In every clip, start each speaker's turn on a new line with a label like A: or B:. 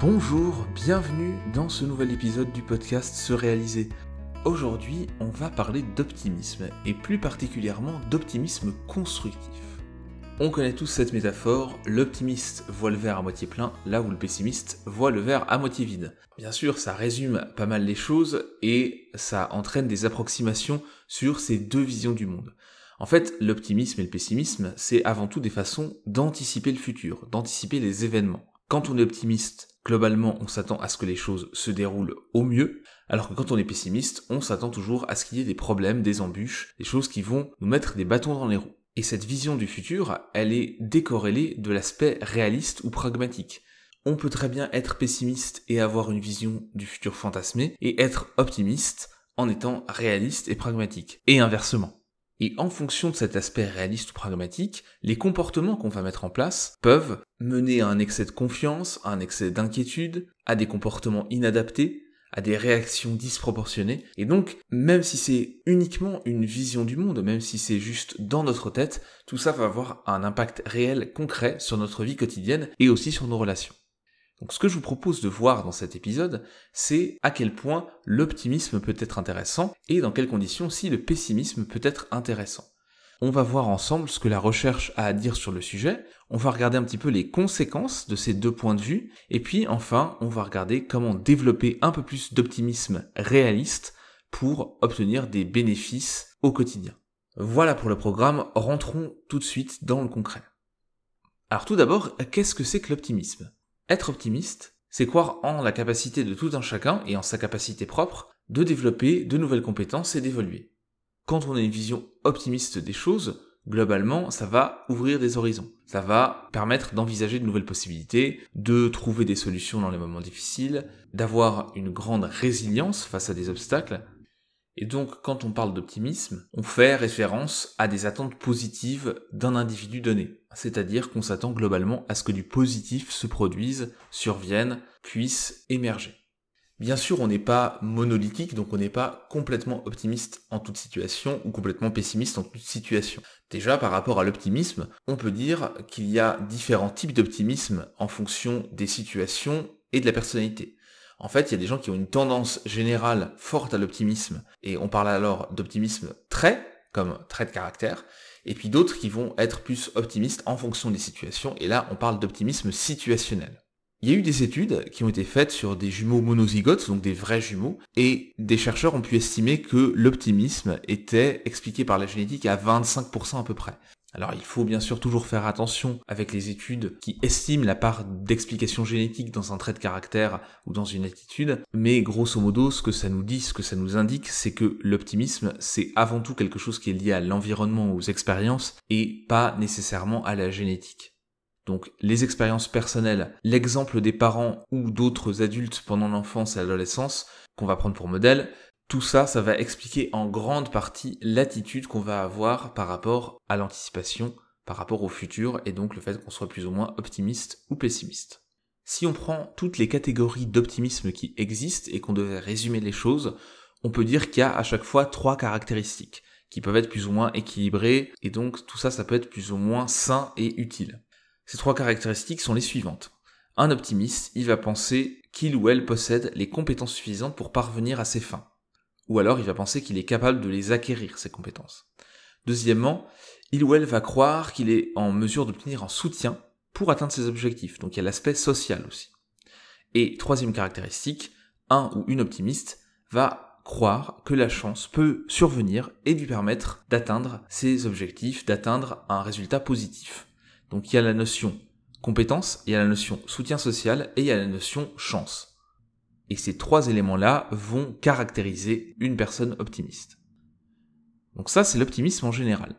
A: Bonjour, bienvenue dans ce nouvel épisode du podcast Se réaliser. Aujourd'hui, on va parler d'optimisme, et plus particulièrement d'optimisme constructif. On connaît tous cette métaphore, l'optimiste voit le verre à moitié plein, là où le pessimiste voit le verre à moitié vide. Bien sûr, ça résume pas mal les choses, et ça entraîne des approximations sur ces deux visions du monde. En fait, l'optimisme et le pessimisme, c'est avant tout des façons d'anticiper le futur, d'anticiper les événements. Quand on est optimiste, globalement, on s'attend à ce que les choses se déroulent au mieux, alors que quand on est pessimiste, on s'attend toujours à ce qu'il y ait des problèmes, des embûches, des choses qui vont nous mettre des bâtons dans les roues. Et cette vision du futur, elle est décorrélée de l'aspect réaliste ou pragmatique. On peut très bien être pessimiste et avoir une vision du futur fantasmé, et être optimiste en étant réaliste et pragmatique. Et inversement. Et en fonction de cet aspect réaliste ou pragmatique, les comportements qu'on va mettre en place peuvent mener à un excès de confiance, à un excès d'inquiétude, à des comportements inadaptés, à des réactions disproportionnées. Et donc, même si c'est uniquement une vision du monde, même si c'est juste dans notre tête, tout ça va avoir un impact réel, concret sur notre vie quotidienne et aussi sur nos relations. Donc ce que je vous propose de voir dans cet épisode, c'est à quel point l'optimisme peut être intéressant et dans quelles conditions si le pessimisme peut être intéressant. On va voir ensemble ce que la recherche a à dire sur le sujet, on va regarder un petit peu les conséquences de ces deux points de vue, et puis enfin on va regarder comment développer un peu plus d'optimisme réaliste pour obtenir des bénéfices au quotidien. Voilà pour le programme, rentrons tout de suite dans le concret. Alors tout d'abord, qu'est-ce que c'est que l'optimisme? Être optimiste, c'est croire en la capacité de tout un chacun et en sa capacité propre de développer de nouvelles compétences et d'évoluer. Quand on a une vision optimiste des choses, globalement, ça va ouvrir des horizons. Ça va permettre d'envisager de nouvelles possibilités, de trouver des solutions dans les moments difficiles, d'avoir une grande résilience face à des obstacles, et donc, quand on parle d'optimisme, on fait référence à des attentes positives d'un individu donné. C'est-à-dire qu'on s'attend globalement à ce que du positif se produise, survienne, puisse émerger. Bien sûr, on n'est pas monolithique, donc on n'est pas complètement optimiste en toute situation ou complètement pessimiste en toute situation. Déjà, par rapport à l'optimisme, on peut dire qu'il y a différents types d'optimisme en fonction des situations et de la personnalité. En fait, il y a des gens qui ont une tendance générale forte à l'optimisme, et on parle alors d'optimisme très, comme trait de caractère, et puis d'autres qui vont être plus optimistes en fonction des situations, et là on parle d'optimisme situationnel. Il y a eu des études qui ont été faites sur des jumeaux monozygotes, donc des vrais jumeaux, et des chercheurs ont pu estimer que l'optimisme était expliqué par la génétique à 25% à peu près. Alors il faut bien sûr toujours faire attention avec les études qui estiment la part d'explication génétique dans un trait de caractère ou dans une attitude, mais grosso modo ce que ça nous dit, ce que ça nous indique, c'est que l'optimisme c'est avant tout quelque chose qui est lié à l'environnement, aux expériences, et pas nécessairement à la génétique. Donc les expériences personnelles, l'exemple des parents ou d'autres adultes pendant l'enfance et l'adolescence, qu'on va prendre pour modèle, tout ça, ça va expliquer en grande partie l'attitude qu'on va avoir par rapport à l'anticipation, par rapport au futur, et donc le fait qu'on soit plus ou moins optimiste ou pessimiste. Si on prend toutes les catégories d'optimisme qui existent et qu'on devait résumer les choses, on peut dire qu'il y a à chaque fois trois caractéristiques qui peuvent être plus ou moins équilibrées, et donc tout ça, ça peut être plus ou moins sain et utile. Ces trois caractéristiques sont les suivantes. Un optimiste, il va penser qu'il ou elle possède les compétences suffisantes pour parvenir à ses fins ou alors il va penser qu'il est capable de les acquérir, ces compétences. Deuxièmement, il ou elle va croire qu'il est en mesure d'obtenir un soutien pour atteindre ses objectifs, donc il y a l'aspect social aussi. Et troisième caractéristique, un ou une optimiste va croire que la chance peut survenir et lui permettre d'atteindre ses objectifs, d'atteindre un résultat positif. Donc il y a la notion compétence, il y a la notion soutien social et il y a la notion chance. Et ces trois éléments-là vont caractériser une personne optimiste. Donc ça, c'est l'optimisme en général.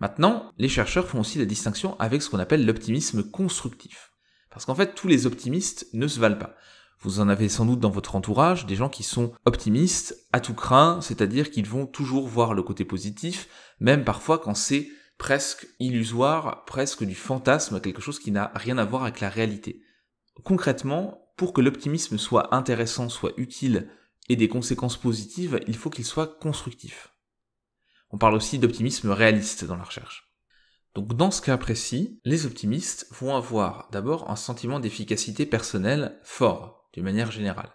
A: Maintenant, les chercheurs font aussi la distinction avec ce qu'on appelle l'optimisme constructif. Parce qu'en fait, tous les optimistes ne se valent pas. Vous en avez sans doute dans votre entourage des gens qui sont optimistes à tout craint, c'est-à-dire qu'ils vont toujours voir le côté positif, même parfois quand c'est presque illusoire, presque du fantasme, quelque chose qui n'a rien à voir avec la réalité. Concrètement, pour que l'optimisme soit intéressant, soit utile et des conséquences positives, il faut qu'il soit constructif. On parle aussi d'optimisme réaliste dans la recherche. Donc dans ce cas précis, les optimistes vont avoir d'abord un sentiment d'efficacité personnelle fort, d'une manière générale.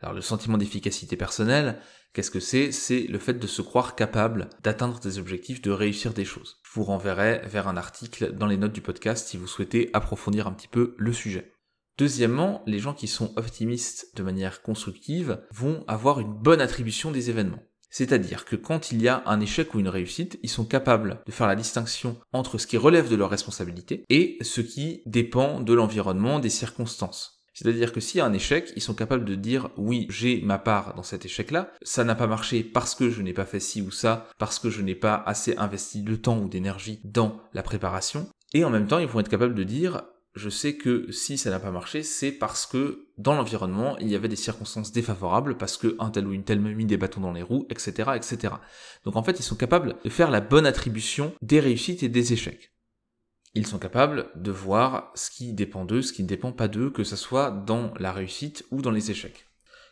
A: Alors le sentiment d'efficacité personnelle, qu'est-ce que c'est? C'est le fait de se croire capable d'atteindre des objectifs, de réussir des choses. Je vous renverrai vers un article dans les notes du podcast si vous souhaitez approfondir un petit peu le sujet. Deuxièmement, les gens qui sont optimistes de manière constructive vont avoir une bonne attribution des événements. C'est-à-dire que quand il y a un échec ou une réussite, ils sont capables de faire la distinction entre ce qui relève de leur responsabilité et ce qui dépend de l'environnement, des circonstances. C'est-à-dire que s'il y a un échec, ils sont capables de dire oui, j'ai ma part dans cet échec-là, ça n'a pas marché parce que je n'ai pas fait ci ou ça, parce que je n'ai pas assez investi de temps ou d'énergie dans la préparation, et en même temps, ils vont être capables de dire je sais que si ça n'a pas marché, c'est parce que dans l'environnement, il y avait des circonstances défavorables, parce que un tel ou une telle m'a mis des bâtons dans les roues, etc., etc. Donc en fait, ils sont capables de faire la bonne attribution des réussites et des échecs. Ils sont capables de voir ce qui dépend d'eux, ce qui ne dépend pas d'eux, que ce soit dans la réussite ou dans les échecs.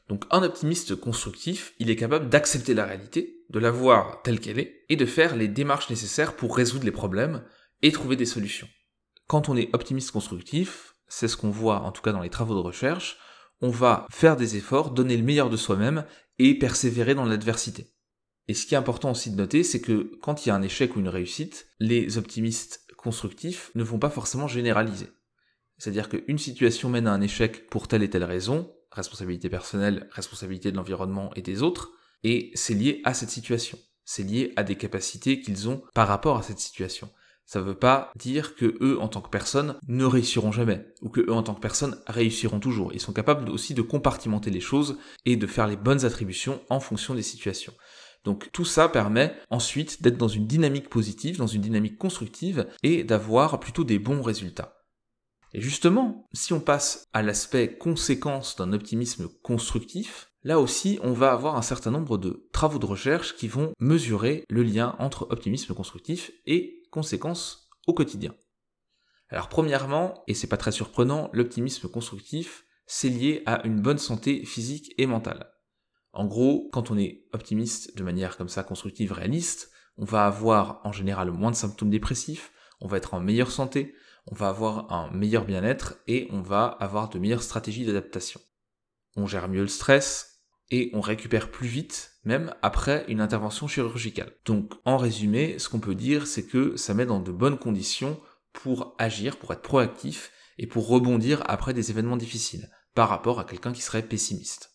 A: Donc un optimiste constructif, il est capable d'accepter la réalité, de la voir telle qu'elle est, et de faire les démarches nécessaires pour résoudre les problèmes et trouver des solutions. Quand on est optimiste constructif, c'est ce qu'on voit en tout cas dans les travaux de recherche, on va faire des efforts, donner le meilleur de soi-même et persévérer dans l'adversité. Et ce qui est important aussi de noter, c'est que quand il y a un échec ou une réussite, les optimistes constructifs ne vont pas forcément généraliser. C'est-à-dire qu'une situation mène à un échec pour telle et telle raison, responsabilité personnelle, responsabilité de l'environnement et des autres, et c'est lié à cette situation. C'est lié à des capacités qu'ils ont par rapport à cette situation. Ça veut pas dire que eux, en tant que personnes, ne réussiront jamais, ou que eux, en tant que personnes, réussiront toujours. Ils sont capables aussi de compartimenter les choses et de faire les bonnes attributions en fonction des situations. Donc tout ça permet ensuite d'être dans une dynamique positive, dans une dynamique constructive, et d'avoir plutôt des bons résultats. Et justement, si on passe à l'aspect conséquence d'un optimisme constructif, là aussi on va avoir un certain nombre de travaux de recherche qui vont mesurer le lien entre optimisme constructif et conséquences au quotidien. Alors premièrement, et c'est pas très surprenant, l'optimisme constructif, c'est lié à une bonne santé physique et mentale. En gros, quand on est optimiste de manière comme ça constructive, réaliste, on va avoir en général moins de symptômes dépressifs, on va être en meilleure santé, on va avoir un meilleur bien-être et on va avoir de meilleures stratégies d'adaptation. On gère mieux le stress, et on récupère plus vite, même après une intervention chirurgicale. Donc en résumé, ce qu'on peut dire, c'est que ça met dans de bonnes conditions pour agir, pour être proactif et pour rebondir après des événements difficiles, par rapport à quelqu'un qui serait pessimiste.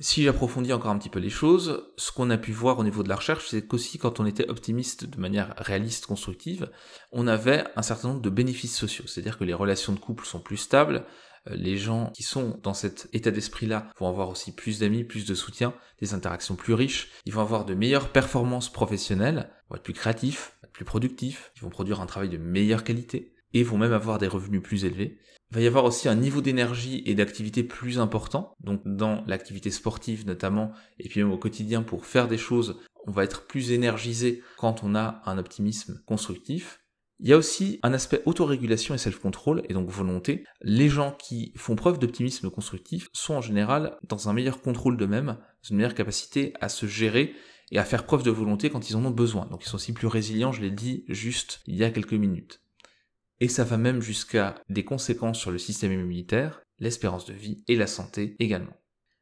A: Si j'approfondis encore un petit peu les choses, ce qu'on a pu voir au niveau de la recherche, c'est qu'aussi quand on était optimiste de manière réaliste, constructive, on avait un certain nombre de bénéfices sociaux, c'est-à-dire que les relations de couple sont plus stables, les gens qui sont dans cet état d'esprit-là vont avoir aussi plus d'amis, plus de soutien, des interactions plus riches, ils vont avoir de meilleures performances professionnelles, vont être plus créatifs, plus productifs, ils vont produire un travail de meilleure qualité et vont même avoir des revenus plus élevés. Il va y avoir aussi un niveau d'énergie et d'activité plus important, donc dans l'activité sportive notamment, et puis même au quotidien pour faire des choses, on va être plus énergisé quand on a un optimisme constructif. Il y a aussi un aspect autorégulation et self-control, et donc volonté. Les gens qui font preuve d'optimisme constructif sont en général dans un meilleur contrôle d'eux-mêmes, dans une meilleure capacité à se gérer et à faire preuve de volonté quand ils en ont besoin. Donc ils sont aussi plus résilients, je l'ai dit juste il y a quelques minutes. Et ça va même jusqu'à des conséquences sur le système immunitaire, l'espérance de vie et la santé également.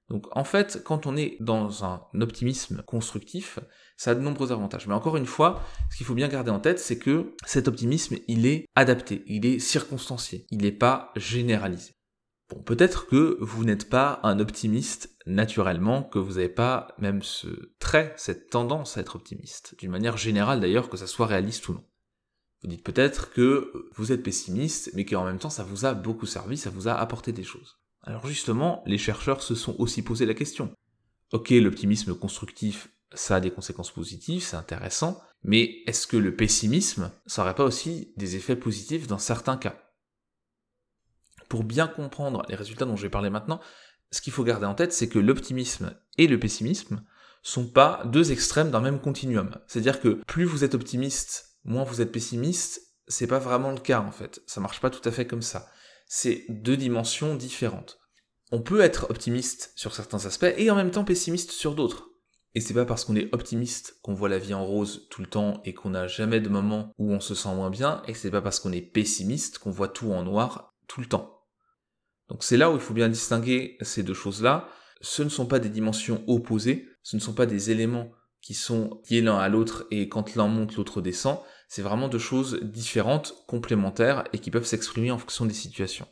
A: Donc en fait, quand on est dans un optimisme constructif, ça a de nombreux avantages. Mais encore une fois, ce qu'il faut bien garder en tête, c'est que cet optimisme, il est adapté, il est circonstancié, il n'est pas généralisé. Bon, peut-être que vous n'êtes pas un optimiste naturellement, que vous n'avez pas même ce trait, cette tendance à être optimiste, d'une manière générale d'ailleurs, que ça soit réaliste ou non. Vous dites peut-être que vous êtes pessimiste, mais qu'en même temps ça vous a beaucoup servi, ça vous a apporté des choses. Alors justement, les chercheurs se sont aussi posé la question. Ok, l'optimisme constructif, ça a des conséquences positives, c'est intéressant, mais est-ce que le pessimisme, ça n'aurait pas aussi des effets positifs dans certains cas? Pour bien comprendre les résultats dont je vais parler maintenant, ce qu'il faut garder en tête, c'est que l'optimisme et le pessimisme sont pas deux extrêmes d'un même continuum. C'est-à-dire que plus vous êtes optimiste, moins vous êtes pessimiste, c'est pas vraiment le cas en fait. Ça marche pas tout à fait comme ça c'est deux dimensions différentes. On peut être optimiste sur certains aspects et en même temps pessimiste sur d'autres. Et c'est pas parce qu'on est optimiste qu'on voit la vie en rose tout le temps et qu'on n'a jamais de moment où on se sent moins bien, et c'est pas parce qu'on est pessimiste qu'on voit tout en noir tout le temps. Donc c'est là où il faut bien distinguer ces deux choses-là. Ce ne sont pas des dimensions opposées, ce ne sont pas des éléments qui sont liés l'un à l'autre et quand l'un monte, l'autre descend. C'est vraiment deux choses différentes, complémentaires et qui peuvent s'exprimer en fonction des situations.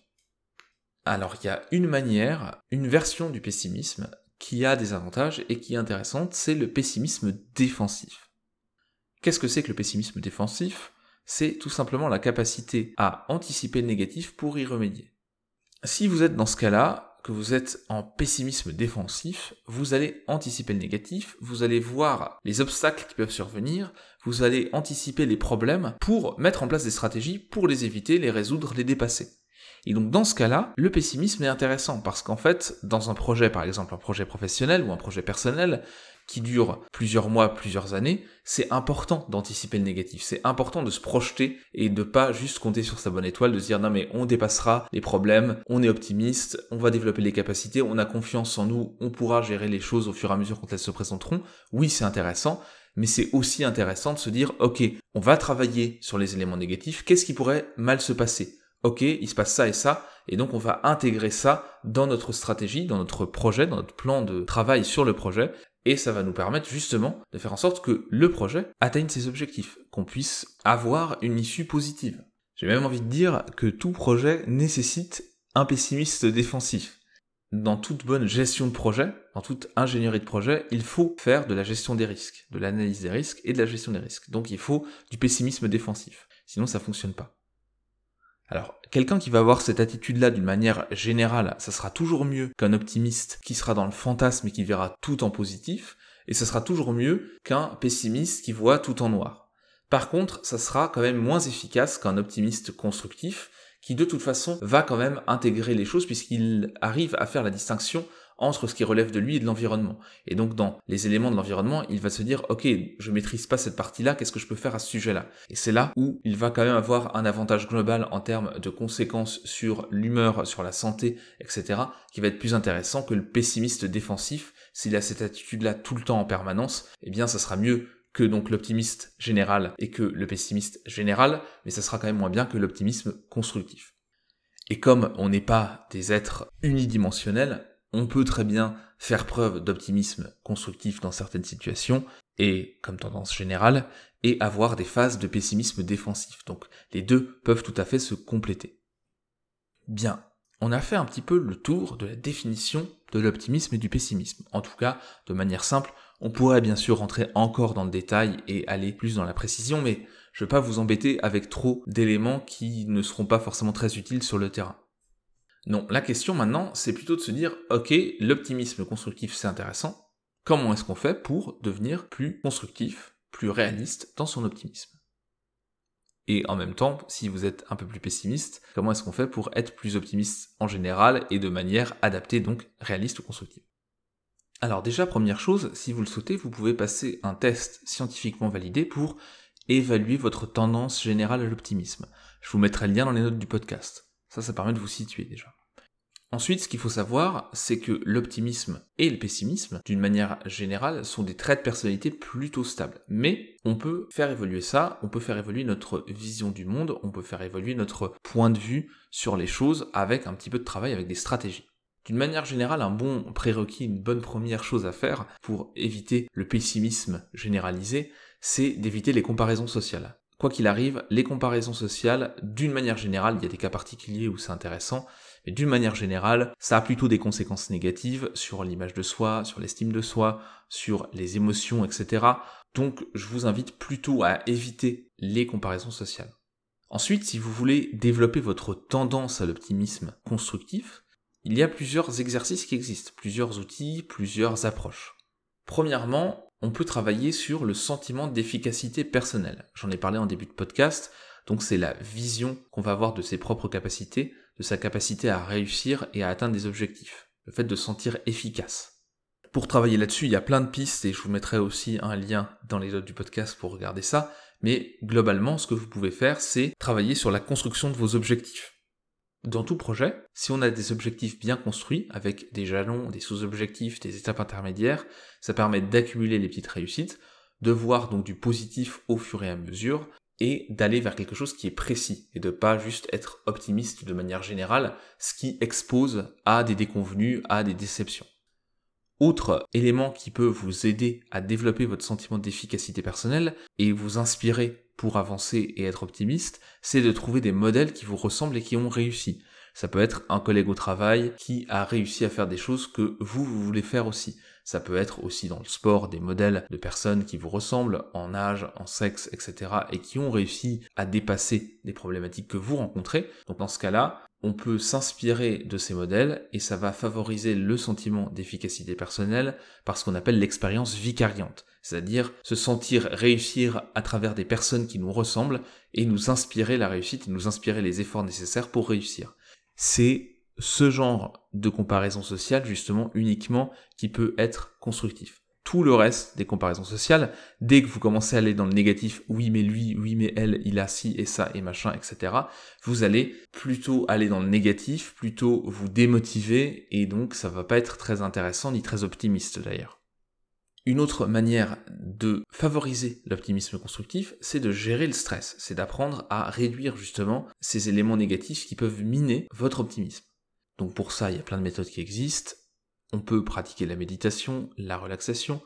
A: Alors il y a une manière, une version du pessimisme qui a des avantages et qui est intéressante, c'est le pessimisme défensif. Qu'est-ce que c'est que le pessimisme défensif? C'est tout simplement la capacité à anticiper le négatif pour y remédier. Si vous êtes dans ce cas-là, que vous êtes en pessimisme défensif, vous allez anticiper le négatif, vous allez voir les obstacles qui peuvent survenir, vous allez anticiper les problèmes pour mettre en place des stratégies pour les éviter, les résoudre, les dépasser. Et donc dans ce cas-là, le pessimisme est intéressant parce qu'en fait, dans un projet, par exemple un projet professionnel ou un projet personnel, qui dure plusieurs mois, plusieurs années, c'est important d'anticiper le négatif. C'est important de se projeter et de pas juste compter sur sa bonne étoile, de se dire non mais on dépassera les problèmes, on est optimiste, on va développer les capacités, on a confiance en nous, on pourra gérer les choses au fur et à mesure quand elles se présenteront. Oui, c'est intéressant, mais c'est aussi intéressant de se dire ok, on va travailler sur les éléments négatifs, qu'est-ce qui pourrait mal se passer? Ok, il se passe ça et ça, et donc on va intégrer ça dans notre stratégie, dans notre projet, dans notre plan de travail sur le projet, et ça va nous permettre justement de faire en sorte que le projet atteigne ses objectifs, qu'on puisse avoir une issue positive. J'ai même envie de dire que tout projet nécessite un pessimiste défensif. Dans toute bonne gestion de projet, dans toute ingénierie de projet, il faut faire de la gestion des risques, de l'analyse des risques et de la gestion des risques. Donc il faut du pessimisme défensif. Sinon ça fonctionne pas. Alors, quelqu'un qui va avoir cette attitude-là d'une manière générale, ça sera toujours mieux qu'un optimiste qui sera dans le fantasme et qui verra tout en positif, et ça sera toujours mieux qu'un pessimiste qui voit tout en noir. Par contre, ça sera quand même moins efficace qu'un optimiste constructif qui de toute façon va quand même intégrer les choses puisqu'il arrive à faire la distinction entre ce qui relève de lui et de l'environnement. Et donc dans les éléments de l'environnement, il va se dire ok, je maîtrise pas cette partie-là, qu'est-ce que je peux faire à ce sujet-là? Et c'est là où il va quand même avoir un avantage global en termes de conséquences sur l'humeur, sur la santé, etc., qui va être plus intéressant que le pessimiste défensif. S'il a cette attitude-là tout le temps en permanence, eh bien ça sera mieux que donc l'optimiste général et que le pessimiste général, mais ça sera quand même moins bien que l'optimisme constructif. Et comme on n'est pas des êtres unidimensionnels, on peut très bien faire preuve d'optimisme constructif dans certaines situations, et comme tendance générale, et avoir des phases de pessimisme défensif. Donc les deux peuvent tout à fait se compléter. Bien, on a fait un petit peu le tour de la définition de l'optimisme et du pessimisme. En tout cas, de manière simple, on pourrait bien sûr rentrer encore dans le détail et aller plus dans la précision, mais je ne vais pas vous embêter avec trop d'éléments qui ne seront pas forcément très utiles sur le terrain. Non, la question maintenant, c'est plutôt de se dire, ok, l'optimisme constructif c'est intéressant, comment est-ce qu'on fait pour devenir plus constructif, plus réaliste dans son optimisme? Et en même temps, si vous êtes un peu plus pessimiste, comment est-ce qu'on fait pour être plus optimiste en général et de manière adaptée, donc réaliste ou constructive? Alors déjà, première chose, si vous le souhaitez, vous pouvez passer un test scientifiquement validé pour évaluer votre tendance générale à l'optimisme. Je vous mettrai le lien dans les notes du podcast. Ça, ça permet de vous situer déjà. Ensuite, ce qu'il faut savoir, c'est que l'optimisme et le pessimisme, d'une manière générale, sont des traits de personnalité plutôt stables. Mais on peut faire évoluer ça, on peut faire évoluer notre vision du monde, on peut faire évoluer notre point de vue sur les choses avec un petit peu de travail, avec des stratégies. D'une manière générale, un bon prérequis, une bonne première chose à faire pour éviter le pessimisme généralisé, c'est d'éviter les comparaisons sociales. Quoi qu'il arrive, les comparaisons sociales, d'une manière générale, il y a des cas particuliers où c'est intéressant, mais d'une manière générale, ça a plutôt des conséquences négatives sur l'image de soi, sur l'estime de soi, sur les émotions, etc. Donc je vous invite plutôt à éviter les comparaisons sociales. Ensuite, si vous voulez développer votre tendance à l'optimisme constructif, il y a plusieurs exercices qui existent, plusieurs outils, plusieurs approches. Premièrement, on peut travailler sur le sentiment d'efficacité personnelle. J'en ai parlé en début de podcast, donc c'est la vision qu'on va avoir de ses propres capacités, de sa capacité à réussir et à atteindre des objectifs. Le fait de se sentir efficace. Pour travailler là-dessus, il y a plein de pistes et je vous mettrai aussi un lien dans les notes du podcast pour regarder ça. Mais globalement, ce que vous pouvez faire, c'est travailler sur la construction de vos objectifs. Dans tout projet, si on a des objectifs bien construits, avec des jalons, des sous-objectifs, des étapes intermédiaires, ça permet d'accumuler les petites réussites, de voir donc du positif au fur et à mesure, et d'aller vers quelque chose qui est précis, et de pas juste être optimiste de manière générale, ce qui expose à des déconvenus, à des déceptions. Autre élément qui peut vous aider à développer votre sentiment d'efficacité personnelle et vous inspirer pour avancer et être optimiste, c'est de trouver des modèles qui vous ressemblent et qui ont réussi. Ça peut être un collègue au travail qui a réussi à faire des choses que vous, vous voulez faire aussi. Ça peut être aussi dans le sport des modèles de personnes qui vous ressemblent en âge, en sexe, etc. et qui ont réussi à dépasser des problématiques que vous rencontrez. Donc dans ce cas-là, on peut s'inspirer de ces modèles et ça va favoriser le sentiment d'efficacité personnelle par ce qu'on appelle l'expérience vicariante, c'est-à-dire se sentir réussir à travers des personnes qui nous ressemblent et nous inspirer la réussite et nous inspirer les efforts nécessaires pour réussir. C'est ce genre de comparaison sociale justement uniquement qui peut être constructif tout le reste des comparaisons sociales, dès que vous commencez à aller dans le négatif, oui mais lui, oui mais elle, il a ci et ça et machin, etc., vous allez plutôt aller dans le négatif, plutôt vous démotiver, et donc ça va pas être très intéressant ni très optimiste d'ailleurs. Une autre manière de favoriser l'optimisme constructif, c'est de gérer le stress, c'est d'apprendre à réduire justement ces éléments négatifs qui peuvent miner votre optimisme. Donc pour ça, il y a plein de méthodes qui existent. On peut pratiquer la méditation, la relaxation,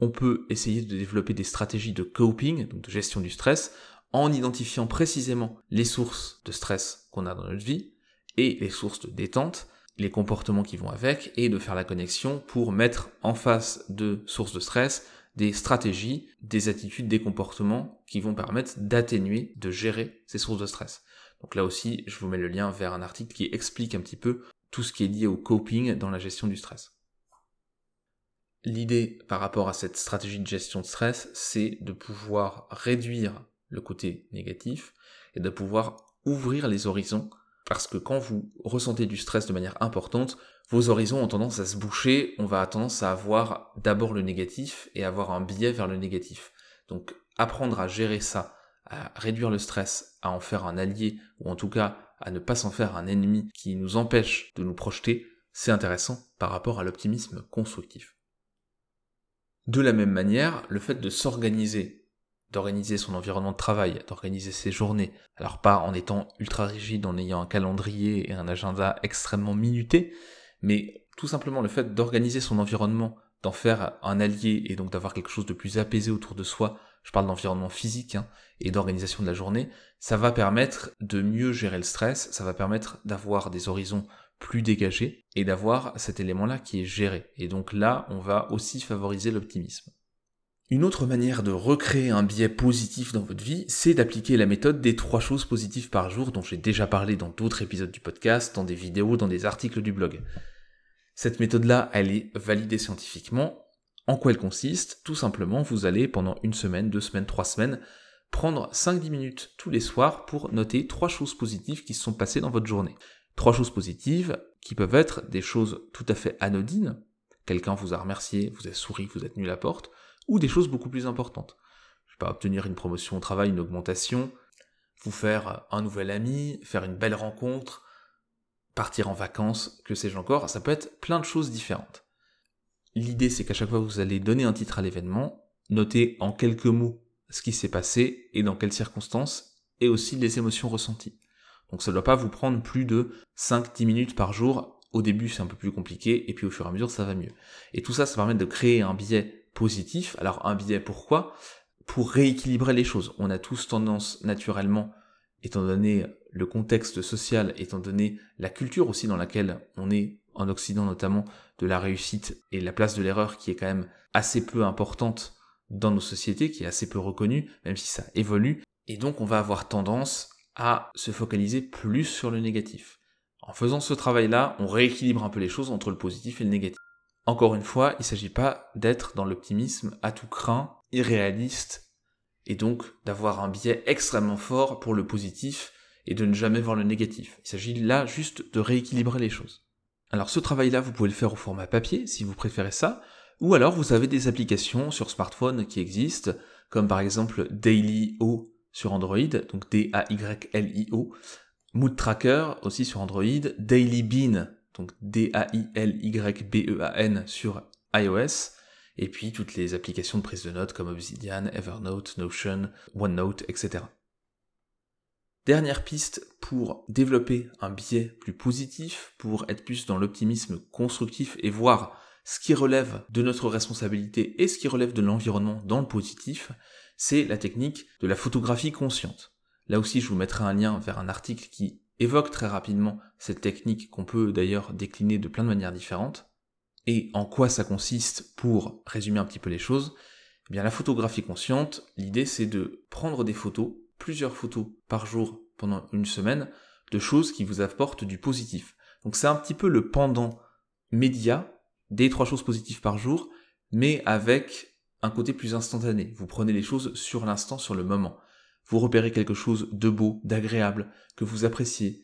A: on peut essayer de développer des stratégies de coping, donc de gestion du stress, en identifiant précisément les sources de stress qu'on a dans notre vie et les sources de détente, les comportements qui vont avec, et de faire la connexion pour mettre en face de sources de stress des stratégies, des attitudes, des comportements qui vont permettre d'atténuer, de gérer ces sources de stress. Donc là aussi, je vous mets le lien vers un article qui explique un petit peu tout ce qui est lié au coping dans la gestion du stress. L'idée par rapport à cette stratégie de gestion de stress, c'est de pouvoir réduire le côté négatif et de pouvoir ouvrir les horizons parce que quand vous ressentez du stress de manière importante, vos horizons ont tendance à se boucher, on va tendance à avoir d'abord le négatif et avoir un biais vers le négatif. Donc apprendre à gérer ça, à réduire le stress, à en faire un allié, ou en tout cas à ne pas s'en faire un ennemi qui nous empêche de nous projeter, c'est intéressant par rapport à l'optimisme constructif. De la même manière, le fait de s'organiser, d'organiser son environnement de travail, d'organiser ses journées, alors pas en étant ultra rigide, en ayant un calendrier et un agenda extrêmement minuté, mais tout simplement le fait d'organiser son environnement, d'en faire un allié et donc d'avoir quelque chose de plus apaisé autour de soi, je parle d'environnement physique hein, et d'organisation de la journée, ça va permettre de mieux gérer le stress, ça va permettre d'avoir des horizons plus dégagés et d'avoir cet élément-là qui est géré. Et donc là, on va aussi favoriser l'optimisme. Une autre manière de recréer un biais positif dans votre vie, c'est d'appliquer la méthode des trois choses positives par jour dont j'ai déjà parlé dans d'autres épisodes du podcast, dans des vidéos, dans des articles du blog. Cette méthode-là, elle est validée scientifiquement. En quoi elle consiste Tout simplement, vous allez pendant une semaine, deux semaines, trois semaines, prendre 5-10 minutes tous les soirs pour noter trois choses positives qui se sont passées dans votre journée. Trois choses positives qui peuvent être des choses tout à fait anodines, quelqu'un vous a remercié, vous a souri, vous a tenu la porte, ou des choses beaucoup plus importantes. Je sais pas, obtenir une promotion au travail, une augmentation, vous faire un nouvel ami, faire une belle rencontre, partir en vacances, que sais-je encore, ça peut être plein de choses différentes. L'idée c'est qu'à chaque fois que vous allez donner un titre à l'événement, notez en quelques mots ce qui s'est passé et dans quelles circonstances, et aussi les émotions ressenties. Donc ça ne doit pas vous prendre plus de 5-10 minutes par jour. Au début c'est un peu plus compliqué, et puis au fur et à mesure ça va mieux. Et tout ça, ça permet de créer un biais positif. Alors un biais pourquoi? Pour rééquilibrer les choses. On a tous tendance naturellement, étant donné le contexte social, étant donné la culture aussi dans laquelle on est en Occident notamment, de la réussite et la place de l'erreur qui est quand même assez peu importante dans nos sociétés, qui est assez peu reconnu, même si ça évolue, et donc on va avoir tendance à se focaliser plus sur le négatif. En faisant ce travail-là, on rééquilibre un peu les choses entre le positif et le négatif. Encore une fois, il ne s'agit pas d'être dans l'optimisme à tout craint, irréaliste, et donc d'avoir un biais extrêmement fort pour le positif et de ne jamais voir le négatif. Il s'agit là juste de rééquilibrer les choses. Alors ce travail-là, vous pouvez le faire au format papier si vous préférez ça, ou alors vous avez des applications sur smartphone qui existent, comme par exemple Daily.o sur Android, donc D-A-Y-L-I-O, Mood Tracker aussi sur Android, Daily Bean, donc D-A-I-L-Y-B-E-A-N sur iOS, et puis toutes les applications de prise de notes comme Obsidian, Evernote, Notion, OneNote, etc. Dernière piste pour développer un biais plus positif, pour être plus dans l'optimisme constructif et voir ce qui relève de notre responsabilité et ce qui relève de l'environnement dans le positif, c'est la technique de la photographie consciente. Là aussi, je vous mettrai un lien vers un article qui évoque très rapidement cette technique qu'on peut d'ailleurs décliner de plein de manières différentes. Et en quoi ça consiste pour résumer un petit peu les choses? Eh bien, la photographie consciente, l'idée c'est de prendre des photos, plusieurs photos par jour pendant une semaine, de choses qui vous apportent du positif. Donc c'est un petit peu le pendant média des trois choses positives par jour, mais avec un côté plus instantané. Vous prenez les choses sur l'instant, sur le moment. Vous repérez quelque chose de beau, d'agréable, que vous appréciez,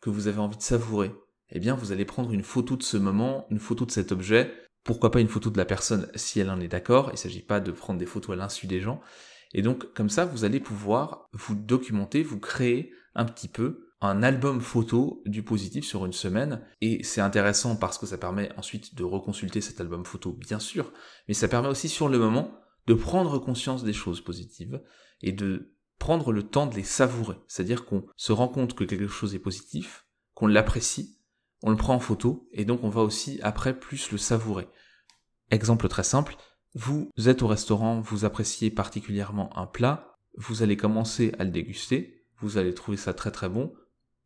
A: que vous avez envie de savourer. Eh bien, vous allez prendre une photo de ce moment, une photo de cet objet, pourquoi pas une photo de la personne si elle en est d'accord, il ne s'agit pas de prendre des photos à l'insu des gens. Et donc, comme ça, vous allez pouvoir vous documenter, vous créer un petit peu un album photo du positif sur une semaine. Et c'est intéressant parce que ça permet ensuite de reconsulter cet album photo, bien sûr, mais ça permet aussi sur le moment de prendre conscience des choses positives et de prendre le temps de les savourer. C'est-à-dire qu'on se rend compte que quelque chose est positif, qu'on l'apprécie, on le prend en photo, et donc on va aussi après plus le savourer. Exemple très simple, vous êtes au restaurant, vous appréciez particulièrement un plat, vous allez commencer à le déguster, vous allez trouver ça très très bon,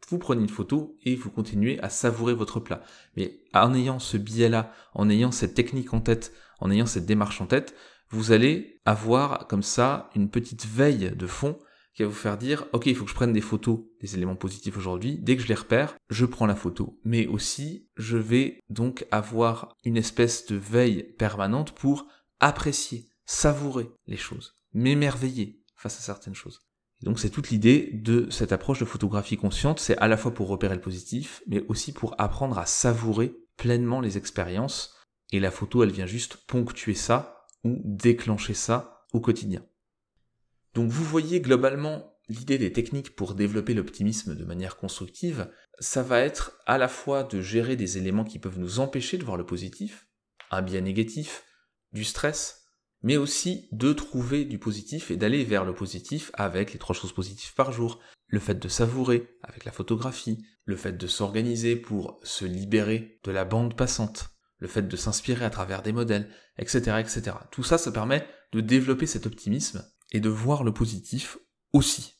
A: vous prenez une photo et vous continuez à savourer votre plat. Mais en ayant ce biais-là, en ayant cette technique en tête, en ayant cette démarche en tête, vous allez avoir comme ça une petite veille de fond qui va vous faire dire, ok, il faut que je prenne des photos des éléments positifs aujourd'hui. Dès que je les repère, je prends la photo. Mais aussi, je vais donc avoir une espèce de veille permanente pour apprécier, savourer les choses, m'émerveiller face à certaines choses. Donc c'est toute l'idée de cette approche de photographie consciente, c'est à la fois pour repérer le positif, mais aussi pour apprendre à savourer pleinement les expériences, et la photo elle vient juste ponctuer ça ou déclencher ça au quotidien. Donc vous voyez globalement l'idée des techniques pour développer l'optimisme de manière constructive, ça va être à la fois de gérer des éléments qui peuvent nous empêcher de voir le positif, un biais négatif, du stress, mais aussi de trouver du positif et d'aller vers le positif avec les trois choses positives par jour. Le fait de savourer avec la photographie, le fait de s'organiser pour se libérer de la bande passante, le fait de s'inspirer à travers des modèles, etc., etc. Tout ça, ça permet de développer cet optimisme et de voir le positif aussi.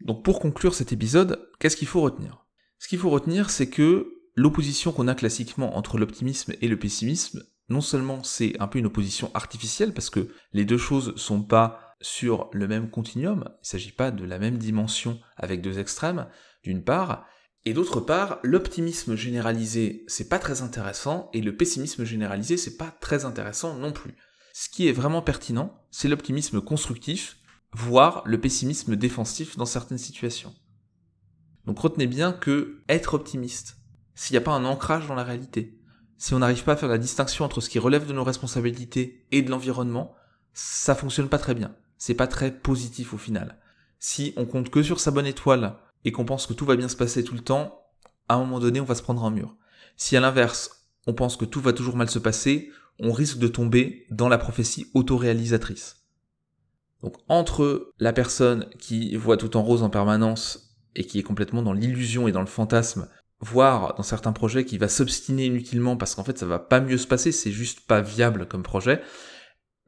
A: Donc pour conclure cet épisode, qu'est-ce qu'il faut retenir? Ce qu'il faut retenir, c'est que l'opposition qu'on a classiquement entre l'optimisme et le pessimisme, non seulement c'est un peu une opposition artificielle parce que les deux choses sont pas sur le même continuum, il ne s'agit pas de la même dimension avec deux extrêmes, d'une part, et d'autre part, l'optimisme généralisé, c'est pas très intéressant, et le pessimisme généralisé, c'est pas très intéressant non plus. Ce qui est vraiment pertinent, c'est l'optimisme constructif, voire le pessimisme défensif dans certaines situations. Donc retenez bien que être optimiste, s'il n'y a pas un ancrage dans la réalité, si on n'arrive pas à faire la distinction entre ce qui relève de nos responsabilités et de l'environnement, ça fonctionne pas très bien. C'est pas très positif au final. Si on compte que sur sa bonne étoile et qu'on pense que tout va bien se passer tout le temps, à un moment donné, on va se prendre un mur. Si à l'inverse, on pense que tout va toujours mal se passer, on risque de tomber dans la prophétie autoréalisatrice. Donc entre la personne qui voit tout en rose en permanence et qui est complètement dans l'illusion et dans le fantasme voire dans certains projets qui va s'obstiner inutilement parce qu'en fait ça va pas mieux se passer, c'est juste pas viable comme projet,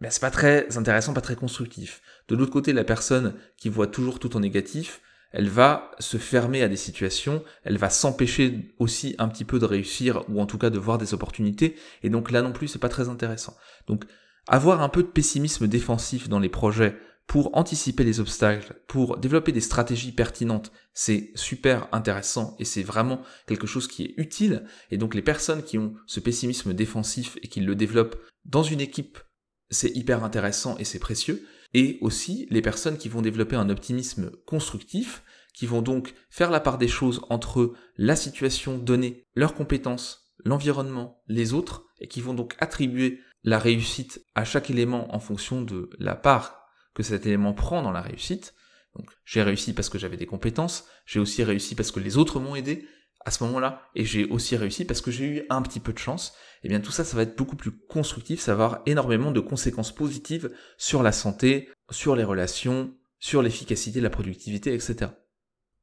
A: mais c'est pas très intéressant, pas très constructif. De l'autre côté, la personne qui voit toujours tout en négatif, elle va se fermer à des situations, elle va s'empêcher aussi un petit peu de réussir ou en tout cas de voir des opportunités, et donc là non plus c'est pas très intéressant. Donc avoir un peu de pessimisme défensif dans les projets pour anticiper les obstacles, pour développer des stratégies pertinentes, c'est super intéressant et c'est vraiment quelque chose qui est utile. Et donc les personnes qui ont ce pessimisme défensif et qui le développent dans une équipe, c'est hyper intéressant et c'est précieux. Et aussi les personnes qui vont développer un optimisme constructif, qui vont donc faire la part des choses entre la situation donnée, leurs compétences, l'environnement, les autres, et qui vont donc attribuer la réussite à chaque élément en fonction de la part que cet élément prend dans la réussite, Donc j'ai réussi parce que j'avais des compétences, j'ai aussi réussi parce que les autres m'ont aidé à ce moment-là, et j'ai aussi réussi parce que j'ai eu un petit peu de chance. Et eh bien tout ça, ça va être beaucoup plus constructif, ça va avoir énormément de conséquences positives sur la santé, sur les relations, sur l'efficacité, la productivité, etc.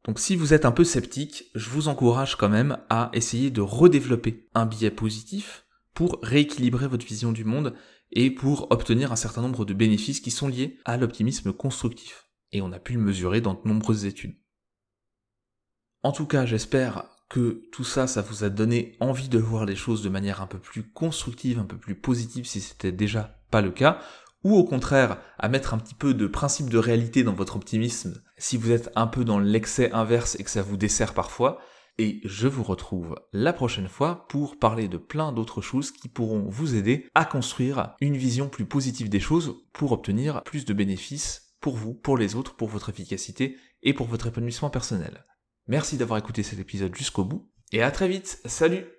A: Donc si vous êtes un peu sceptique, je vous encourage quand même à essayer de redévelopper un biais positif pour rééquilibrer votre vision du monde et pour obtenir un certain nombre de bénéfices qui sont liés à l'optimisme constructif. Et on a pu le mesurer dans de nombreuses études. En tout cas, j'espère que tout ça, ça vous a donné envie de voir les choses de manière un peu plus constructive, un peu plus positive si c'était déjà pas le cas, ou au contraire à mettre un petit peu de principe de réalité dans votre optimisme si vous êtes un peu dans l'excès inverse et que ça vous dessert parfois, et je vous retrouve la prochaine fois pour parler de plein d'autres choses qui pourront vous aider à construire une vision plus positive des choses pour obtenir plus de bénéfices pour vous, pour les autres, pour votre efficacité et pour votre épanouissement personnel. Merci d'avoir écouté cet épisode jusqu'au bout et à très vite. Salut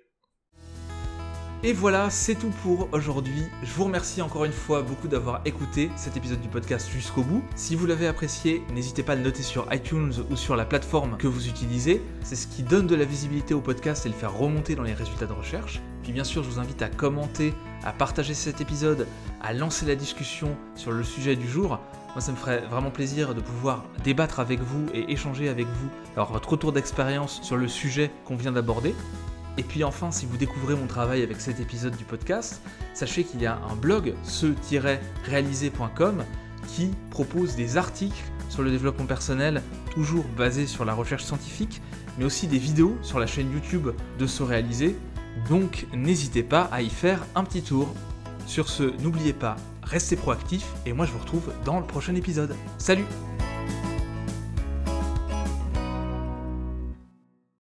A: et voilà, c'est tout pour aujourd'hui. Je vous remercie encore une fois beaucoup d'avoir écouté cet épisode du podcast jusqu'au bout. Si vous l'avez apprécié, n'hésitez pas à le noter sur iTunes ou sur la plateforme que vous utilisez. C'est ce qui donne de la visibilité au podcast et le faire remonter dans les résultats de recherche. Puis bien sûr, je vous invite à commenter, à partager cet épisode, à lancer la discussion sur le sujet du jour. Moi, ça me ferait vraiment plaisir de pouvoir débattre avec vous et échanger avec vous, alors votre retour d'expérience sur le sujet qu'on vient d'aborder. Et puis enfin, si vous découvrez mon travail avec cet épisode du podcast, sachez qu'il y a un blog, ce-réalisé.com, qui propose des articles sur le développement personnel, toujours basés sur la recherche scientifique, mais aussi des vidéos sur la chaîne YouTube de Se Réaliser. Donc n'hésitez pas à y faire un petit tour. Sur ce, n'oubliez pas, restez proactifs et moi je vous retrouve dans le prochain épisode. Salut